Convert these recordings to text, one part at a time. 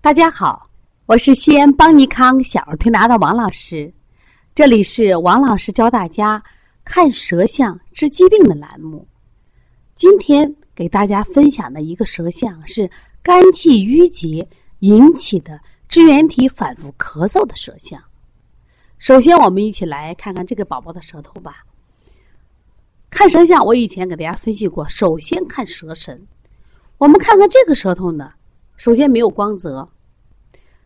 大家好，我是西安邦尼康小儿推拿的王老师，这里是王老师教大家看舌象治疾病的栏目。今天给大家分享的一个舌象是肝气郁结引起的支原体反复咳嗽的舌象。首先，我们一起来看看这个宝宝的舌头吧。看舌象，我以前给大家分析过，首先看舌神。我们看看这个舌头呢，首先没有光泽，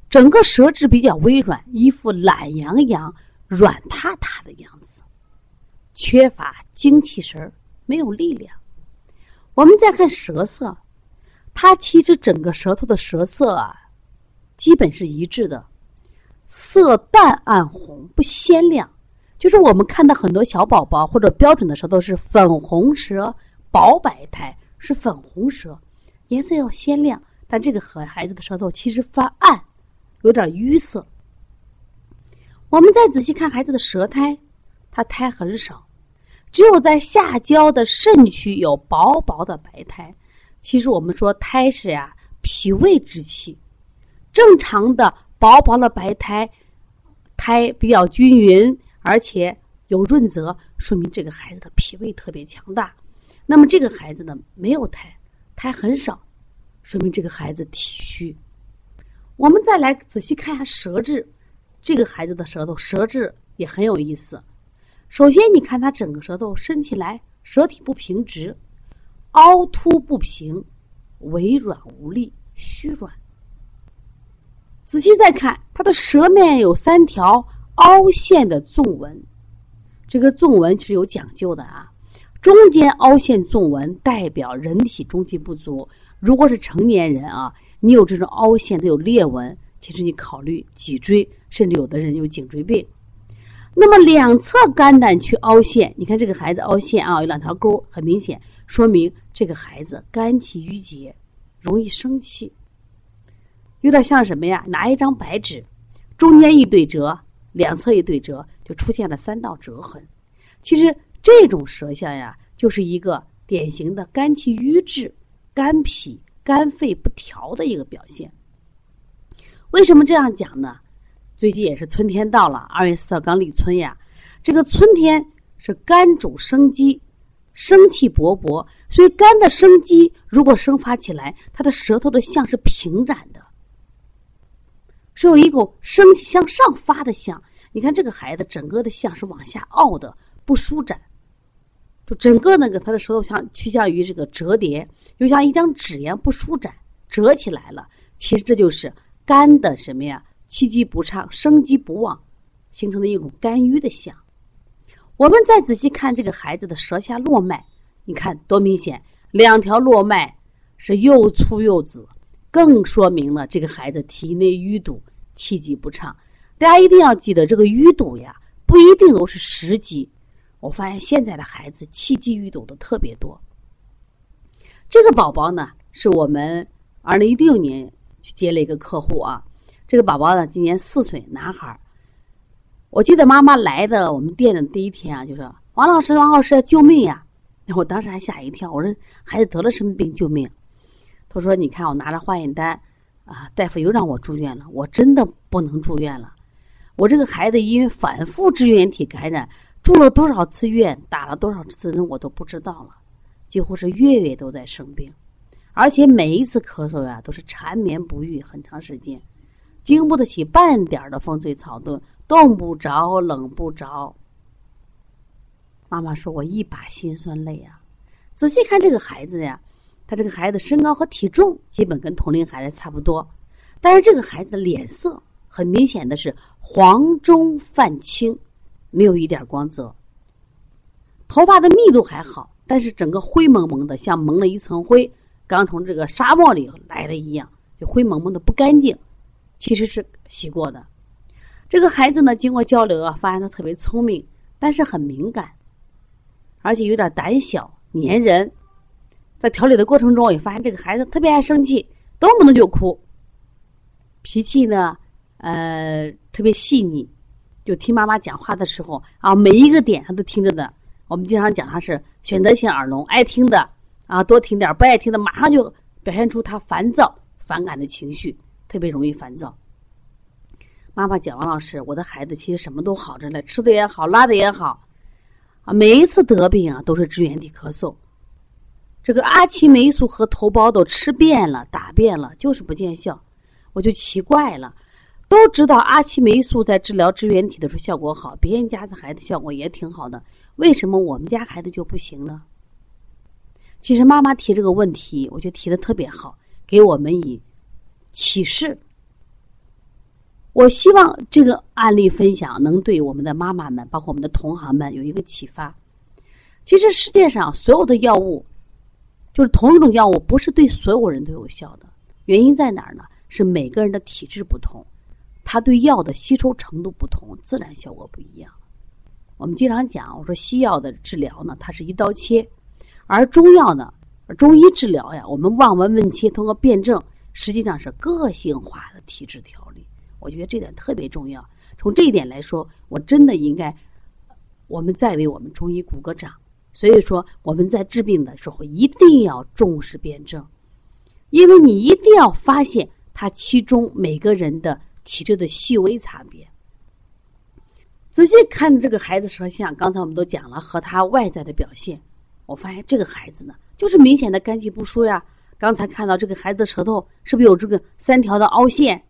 整个舌质比较微软，一副懒洋洋、软塌塌的样子，缺乏精气神儿，没有力量。我们再看舌色，它其实整个舌头的舌色啊，基本是一致的，色淡暗红，不鲜亮。就是我们看到很多小宝宝或者标准的舌头是粉红舌、薄白苔，是粉红舌。颜色要鲜亮，但这个和孩子的舌头其实发暗，有点淤色。我们再仔细看孩子的舌苔，他苔很少，只有在下焦的肾区有薄薄的白苔。其实我们说苔是呀，脾胃之气。正常的薄薄的白苔，苔比较均匀，而且有润泽，说明这个孩子的脾胃特别强大。那么这个孩子呢，没有苔。苔很少，说明这个孩子体虚。我们再来仔细看一下舌质，这个孩子的舌头舌质也很有意思。首先，你看他整个舌头伸起来，舌体不平直，凹凸不平，微软无力，虚软。仔细再看，他的舌面有三条凹陷的纵纹，这个纵纹是有讲究的啊。中间凹陷纵纹代表人体中气不足。如果是成年人啊，你有这种凹陷的有裂纹，其实你考虑脊椎，甚至有的人有颈椎病。那么两侧肝胆区凹陷，你看这个孩子凹陷啊，有两条沟，很明显，说明这个孩子肝气郁结，容易生气。有点像什么呀？拿一张白纸，中间一对折，两侧一对折，就出现了三道折痕。其实。这种舌象呀，就是一个典型的肝气郁滞、肝脾、肝肺不调的一个表现。为什么这样讲呢？最近也是春天到了，二月四号刚立春呀。这个春天是肝主生机，生气勃勃，所以肝的生机如果生发起来，它的舌头的象是平展的，是有一股生气向上发的象。你看这个孩子整个的象是往下凹的，不舒展。就整个那个他的舌头像趋向于这个折叠，就像一张纸一样不舒展，折起来了。其实这就是肝的什么呀？气机不畅，生机不旺，形成的一种肝郁的象。我们再仔细看这个孩子的舌下络脉，你看多明显，两条络脉是又粗又紫，更说明了这个孩子体内淤堵，气机不畅。大家一定要记得，这个淤堵呀，不一定都是实积。我发现现在的孩子气机淤堵的特别多。这个宝宝呢，是我们二零一六年去接了一个客户啊。这个宝宝呢，今年四岁，男孩我记得妈妈来的我们店的第一天啊，就说：“王老师，王老师，救命呀！” 我当时还吓一跳，我说：“孩子得了什么病？救命？”他说：“你看，我拿着化验单啊，大夫又让我住院了。我真的不能住院了。我这个孩子因为反复支原体感染。”住了多少次院，打了多少次针，我都不知道了。几乎是月月都在生病，而且每一次咳嗽呀，都是缠绵不愈，很长时间，经不得起半点的风吹草动，冻不着，冷不着。妈妈说：“我一把辛酸泪啊！”仔细看这个孩子呀，他这个孩子身高和体重基本跟同龄孩子差不多，但是这个孩子的脸色很明显的是黄中泛青。没有一点光泽，头发的密度还好，但是整个灰蒙蒙的，像蒙了一层灰，刚从这个沙漠里来的一样，就灰蒙蒙的不干净。其实是洗过的。这个孩子呢，经过交流啊，发现他特别聪明，但是很敏感，而且有点胆小、粘人。在调理的过程中，也发现这个孩子特别爱生气，动不动就哭，脾气呢，呃，特别细腻。就听妈妈讲话的时候啊，每一个点他都听着的。我们经常讲他是选择性耳聋，爱听的啊多听点，不爱听的马上就表现出他烦躁、反感的情绪，特别容易烦躁。妈妈讲，王老师，我的孩子其实什么都好着呢，吃的也好，拉的也好，啊，每一次得病啊都是支原体咳嗽。这个阿奇霉素和头孢都吃遍了，打遍了，就是不见效，我就奇怪了。都知道阿奇霉素在治疗支原体的时候效果好，别人家的孩子效果也挺好的，为什么我们家孩子就不行呢？其实妈妈提这个问题，我觉得提的特别好，给我们以启示。我希望这个案例分享能对我们的妈妈们，包括我们的同行们有一个启发。其实世界上所有的药物，就是同一种药物，不是对所有人都有效的。原因在哪儿呢？是每个人的体质不同。它对药的吸收程度不同，自然效果不一样。我们经常讲，我说西药的治疗呢，它是一刀切；而中药呢，中医治疗呀，我们望闻问切，通过辩证，实际上是个性化的体质调理。我觉得这点特别重要。从这一点来说，我真的应该，我们再为我们中医鼓个掌。所以说，我们在治病的时候一定要重视辩证，因为你一定要发现它其中每个人的。体质的细微差别，仔细看这个孩子舌象，刚才我们都讲了和他外在的表现，我发现这个孩子呢，就是明显的肝气不舒呀。刚才看到这个孩子的舌头是不是有这个三条的凹陷，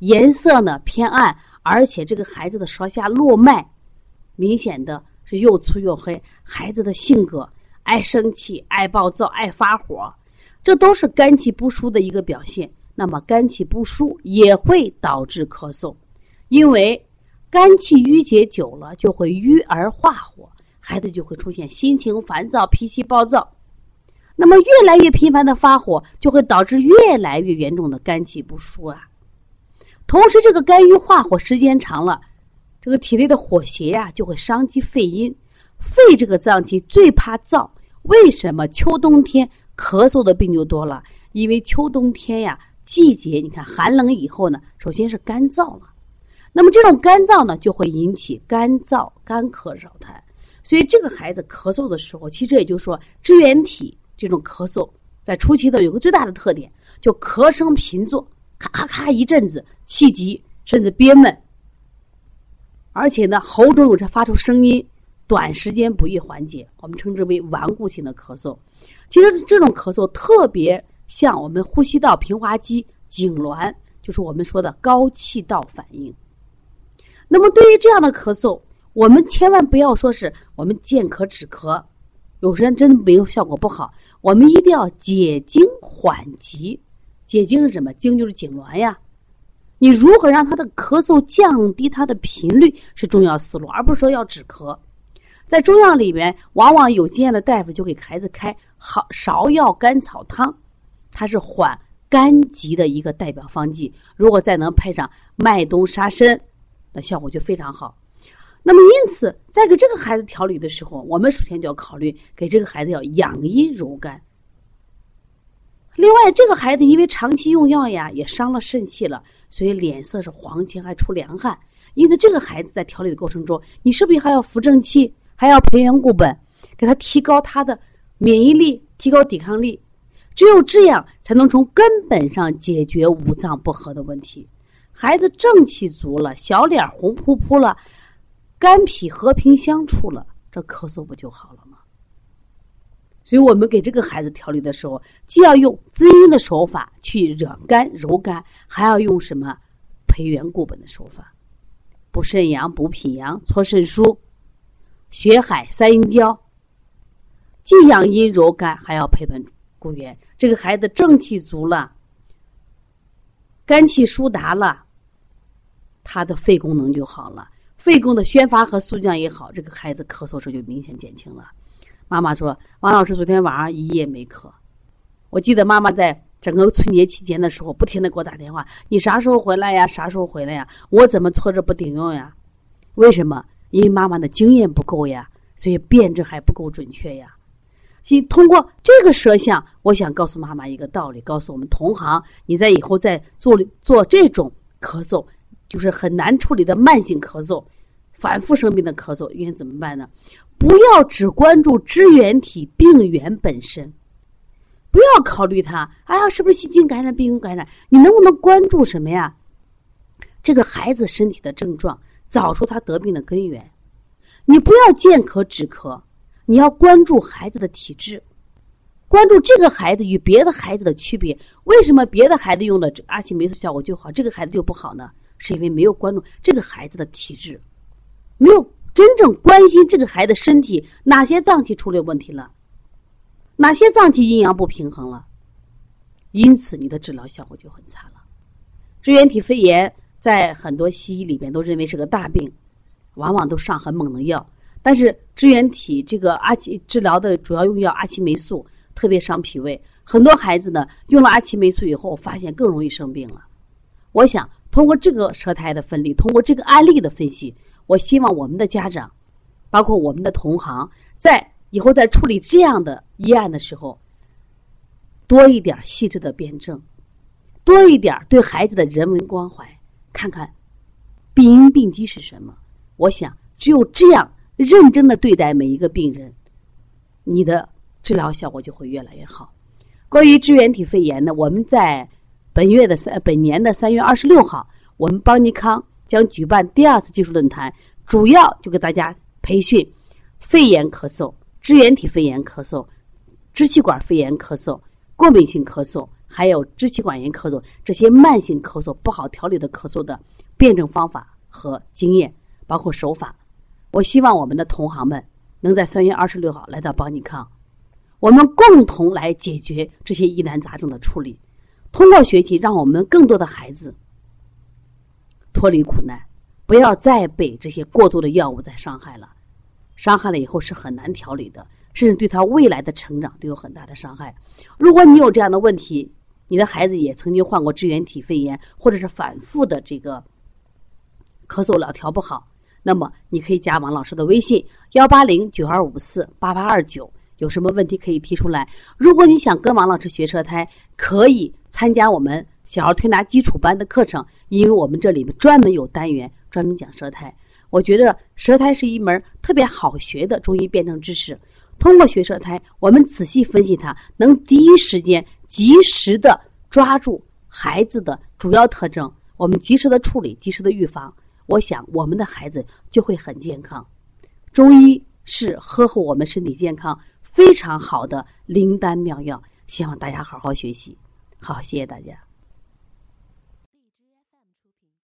颜色呢偏暗，而且这个孩子的舌下络脉明显的是又粗又黑。孩子的性格爱生气、爱暴躁、爱发火，这都是肝气不舒的一个表现。那么肝气不舒也会导致咳嗽，因为肝气郁结久了就会郁而化火，孩子就会出现心情烦躁、脾气暴躁。那么越来越频繁的发火，就会导致越来越严重的肝气不舒啊。同时，这个肝郁化火时间长了，这个体内的火邪呀就会伤及肺阴。肺这个脏器最怕燥，为什么秋冬天咳嗽的病就多了？因为秋冬天呀。季节，你看寒冷以后呢，首先是干燥了，那么这种干燥呢，就会引起干燥、干咳、扰痰。所以这个孩子咳嗽的时候，其实也就是说支原体这种咳嗽，在初期的有个最大的特点，就咳声频作，咔咔咔一阵子，气急甚至憋闷，而且呢喉中有着发出声音，短时间不易缓解，我们称之为顽固性的咳嗽。其实这种咳嗽特别。像我们呼吸道平滑肌痉挛，就是我们说的高气道反应。那么，对于这样的咳嗽，我们千万不要说是我们见咳止咳，有时间真的没有效果不好。我们一定要解经缓急。解经是什么？经就是痉挛呀。你如何让他的咳嗽降低它的频率是重要思路，而不是说要止咳。在中药里面，往往有经验的大夫就给孩子开好芍药甘草汤。它是缓肝疾的一个代表方剂，如果再能配上麦冬沙参，那效果就非常好。那么，因此在给这个孩子调理的时候，我们首先就要考虑给这个孩子要养阴柔肝。另外，这个孩子因为长期用药呀，也伤了肾气了，所以脸色是黄青，还出凉汗。因此，这个孩子在调理的过程中，你是不是还要扶正气，还要培元固本，给他提高他的免疫力，提高抵抗力？只有这样，才能从根本上解决五脏不和的问题。孩子正气足了，小脸红扑扑了，肝脾和平相处了，这咳嗽不就好了吗？所以我们给这个孩子调理的时候，既要用滋阴的手法去热肝柔肝，还要用什么培元固本的手法，补肾阳、补脾阳、搓肾腧、血海三阴交，既养阴柔肝，还要培本。固元，这个孩子正气足了，肝气疏达了，他的肺功能就好了，肺功的宣发和肃降也好，这个孩子咳嗽时就明显减轻了。妈妈说：“王老师昨天晚上一夜没咳。”我记得妈妈在整个春节期间的时候，不停的给我打电话：“你啥时候回来呀？啥时候回来呀？”我怎么搓着不顶用呀？为什么？因为妈妈的经验不够呀，所以辩证还不够准确呀。即通过这个舌象，我想告诉妈妈一个道理，告诉我们同行：你在以后在做做这种咳嗽，就是很难处理的慢性咳嗽、反复生病的咳嗽，应该怎么办呢？不要只关注支原体病源本身，不要考虑他，哎呀，是不是细菌感染、病毒感染？你能不能关注什么呀？这个孩子身体的症状，找出他得病的根源。你不要见咳止咳，你要关注孩子的体质，关注这个孩子与别的孩子的区别。为什么别的孩子用的阿奇霉素效果就好，这个孩子就不好呢？是因为没有关注这个孩子的体质，没有真正关心这个孩子身体哪些脏器出了问题了。哪些脏器阴阳不平衡了？因此你的治疗效果就很差了。支原体肺炎在很多西医里边都认为是个大病，往往都上很猛的药。但是支原体这个阿奇治疗的主要用药阿奇霉素特别伤脾胃，很多孩子呢用了阿奇霉素以后，发现更容易生病了。我想通过这个舌苔的分离，通过这个案例的分析，我希望我们的家长，包括我们的同行，在。以后在处理这样的医案的时候，多一点细致的辩证，多一点对孩子的人文关怀，看看病因病机是什么。我想，只有这样认真的对待每一个病人，你的治疗效果就会越来越好。关于支原体肺炎呢，我们在本月的三本年的三月二十六号，我们邦尼康将举办第二次技术论坛，主要就给大家培训肺炎咳嗽。支原体肺炎咳嗽、支气管肺炎咳嗽、过敏性咳嗽，还有支气管炎咳嗽，这些慢性咳嗽不好调理的咳嗽的辩证方法和经验，包括手法。我希望我们的同行们能在三月二十六号来到邦尼康，我们共同来解决这些疑难杂症的处理。通过学习，让我们更多的孩子脱离苦难，不要再被这些过度的药物再伤害了。伤害了以后是很难调理的，甚至对他未来的成长都有很大的伤害。如果你有这样的问题，你的孩子也曾经患过支原体肺炎，或者是反复的这个咳嗽老调不好，那么你可以加王老师的微信幺八零九二五四八八二九，有什么问题可以提出来。如果你想跟王老师学舌苔，可以参加我们小儿推拿基础班的课程，因为我们这里面专门有单元专门讲舌苔。我觉得舌苔是一门特别好学的中医辩证知识。通过学舌苔，我们仔细分析它，能第一时间及时的抓住孩子的主要特征，我们及时的处理，及时的预防。我想我们的孩子就会很健康。中医是呵护我们身体健康非常好的灵丹妙药，希望大家好好学习。好，谢谢大家。